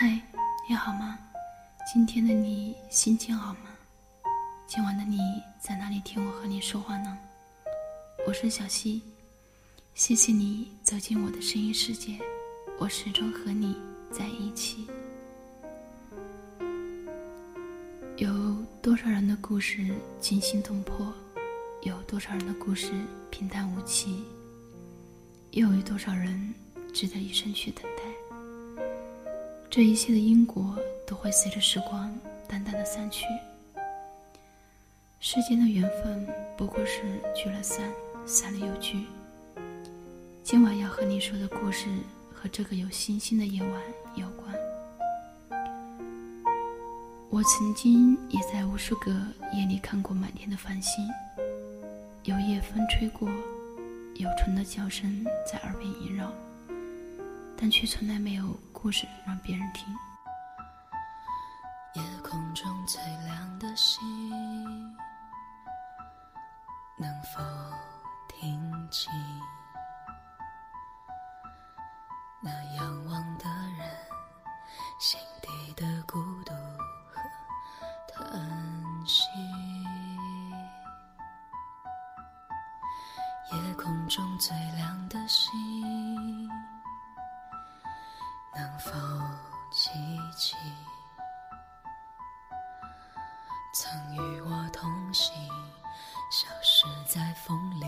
嗨，你好吗？今天的你心情好吗？今晚的你在哪里听我和你说话呢？我是小溪，谢谢你走进我的声音世界，我始终和你在一起。有多少人的故事惊心动魄？有多少人的故事平淡无奇？又有多少人值得一生去等？这一切的因果都会随着时光淡淡的散去。世间的缘分不过是聚了散，散了又聚。今晚要和你说的故事和这个有星星的夜晚有关。我曾经也在无数个夜里看过满天的繁星，有夜风吹过，有虫的叫声在耳边萦绕，但却从来没有故事让别人听。夜空中最亮的星，能否听清那仰望的人心底的孤独和？叹息，夜空中最亮的星，否记起曾与我同行、消失在风里。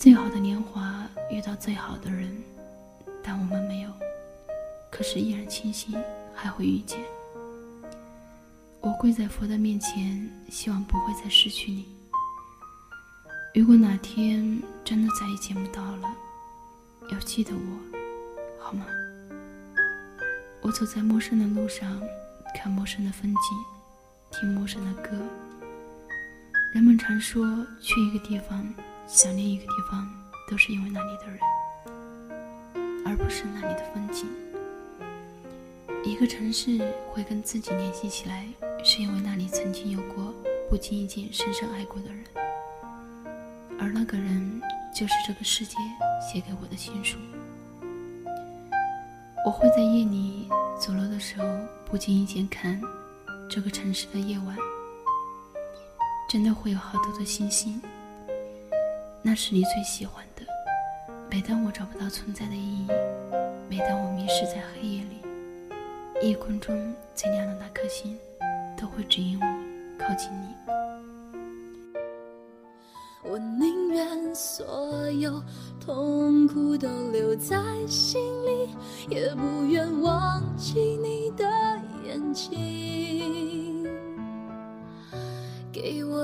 最好的年华遇到最好的人，但我们没有，可是依然庆幸还会遇见。我跪在佛的面前，希望不会再失去你。如果哪天真的再也见不到了，要记得我，好吗？我走在陌生的路上，看陌生的风景，听陌生的歌。人们常说，去一个地方，想念一个地方，都是因为那里的人，而不是那里的风景。一个城市会跟自己联系起来。是因为那里曾经有过不经意间深深爱过的人，而那个人就是这个世界写给我的情书。我会在夜里走路的时候不经意间看这个城市的夜晚，真的会有好多的星星。那是你最喜欢的。每当我找不到存在的意义，每当我迷失在黑夜里，夜空中最亮的那颗星。都会指引我靠近你。我宁愿所有痛苦都留在心里，也不愿忘记你的眼睛。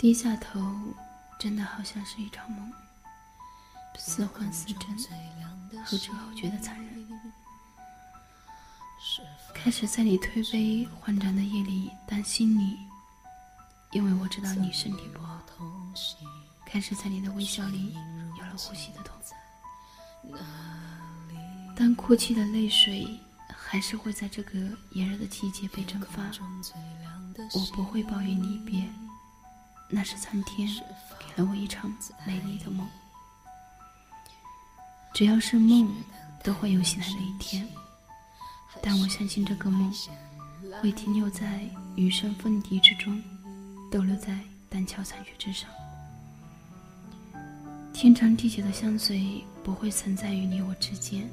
低下头，真的好像是一场梦。似幻似真，后知后觉的残忍。开始在你推杯换盏的夜里担心你，因为我知道你身体不好。开始在你的微笑里有了呼吸的痛。但哭泣的泪水还是会在这个炎热的季节被蒸发。我不会抱怨离别，那是苍天给了我一场美丽的梦。只要是梦，都会有醒来的一天。但我相信这个梦会停留在余生风笛之中，逗留在断桥残雪之上。天长地久的相随不会存在于你我之间，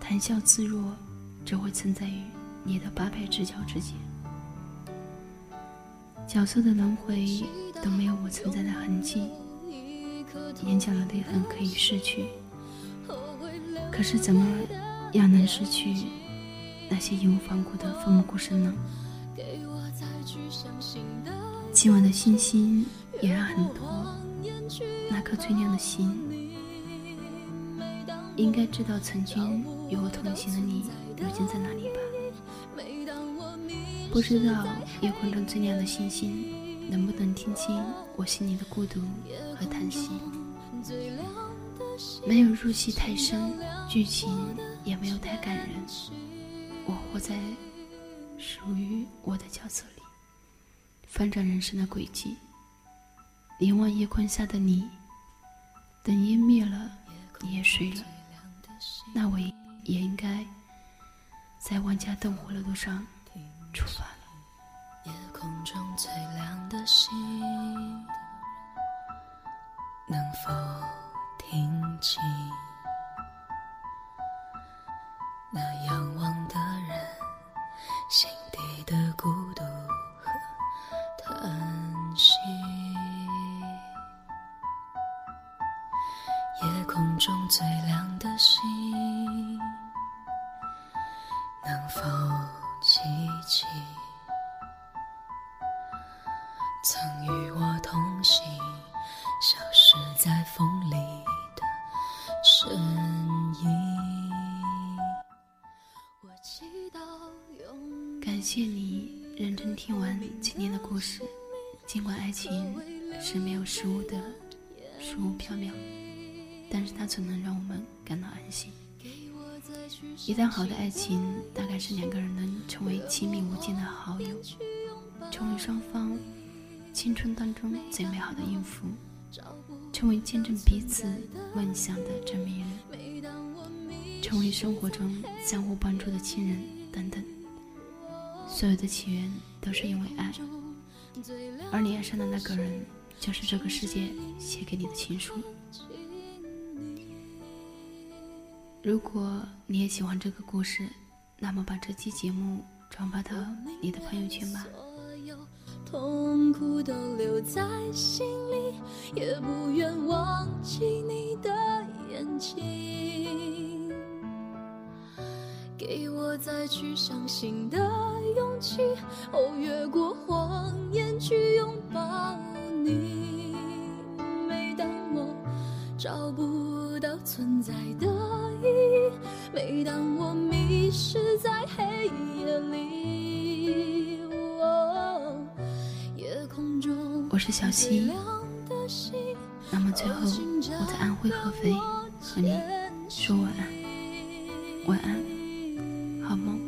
谈笑自若只会存在于你的八百之交之间。角色的轮回都没有我存在的痕迹，眼角的泪痕可以逝去，可是怎么样能失去那些义无反顾的奋不顾身呢？今晚的星星也让很多。那颗最亮的心，应该知道曾经与我同行的你，如今在哪里吧？不知道夜空中最亮的星星，能不能听清我心里的孤独和叹息？没有入戏太深，剧情也没有太感人。我活在属于我的角色里，翻转人生的轨迹。凝望夜空下的你，等烟灭了，你也睡了，那我也应该在万家灯火的路上出发了。夜空中最亮的星，能否听清那仰望的人心底的孤独和叹息？夜空中最亮的星，能否记起曾与我同行、消失在风里的身影？感谢你认真听完今天的故事，尽管爱情是没有实物的，虚无缥缈。但是它总能让我们感到安心。一段好的爱情，大概是两个人能成为亲密无间的好友，成为双方青春当中最美好的音符，成为见证彼此梦想的证明人，成为生活中相互帮助的亲人等等。所有的起源都是因为爱，而你爱上的那个人，就是这个世界写给你的情书。如果你也喜欢这个故事，那么把这期节目转发到你的朋友圈吧。痛苦都留在心里，也不愿忘记你的眼睛。给我再去相信的勇气，哦，越过谎言去拥抱你。每当我找不到存在的。每当我迷失在黑夜里，哦夜空中我是小溪。那么最后，我在安徽合肥和你说晚安，晚安，好梦。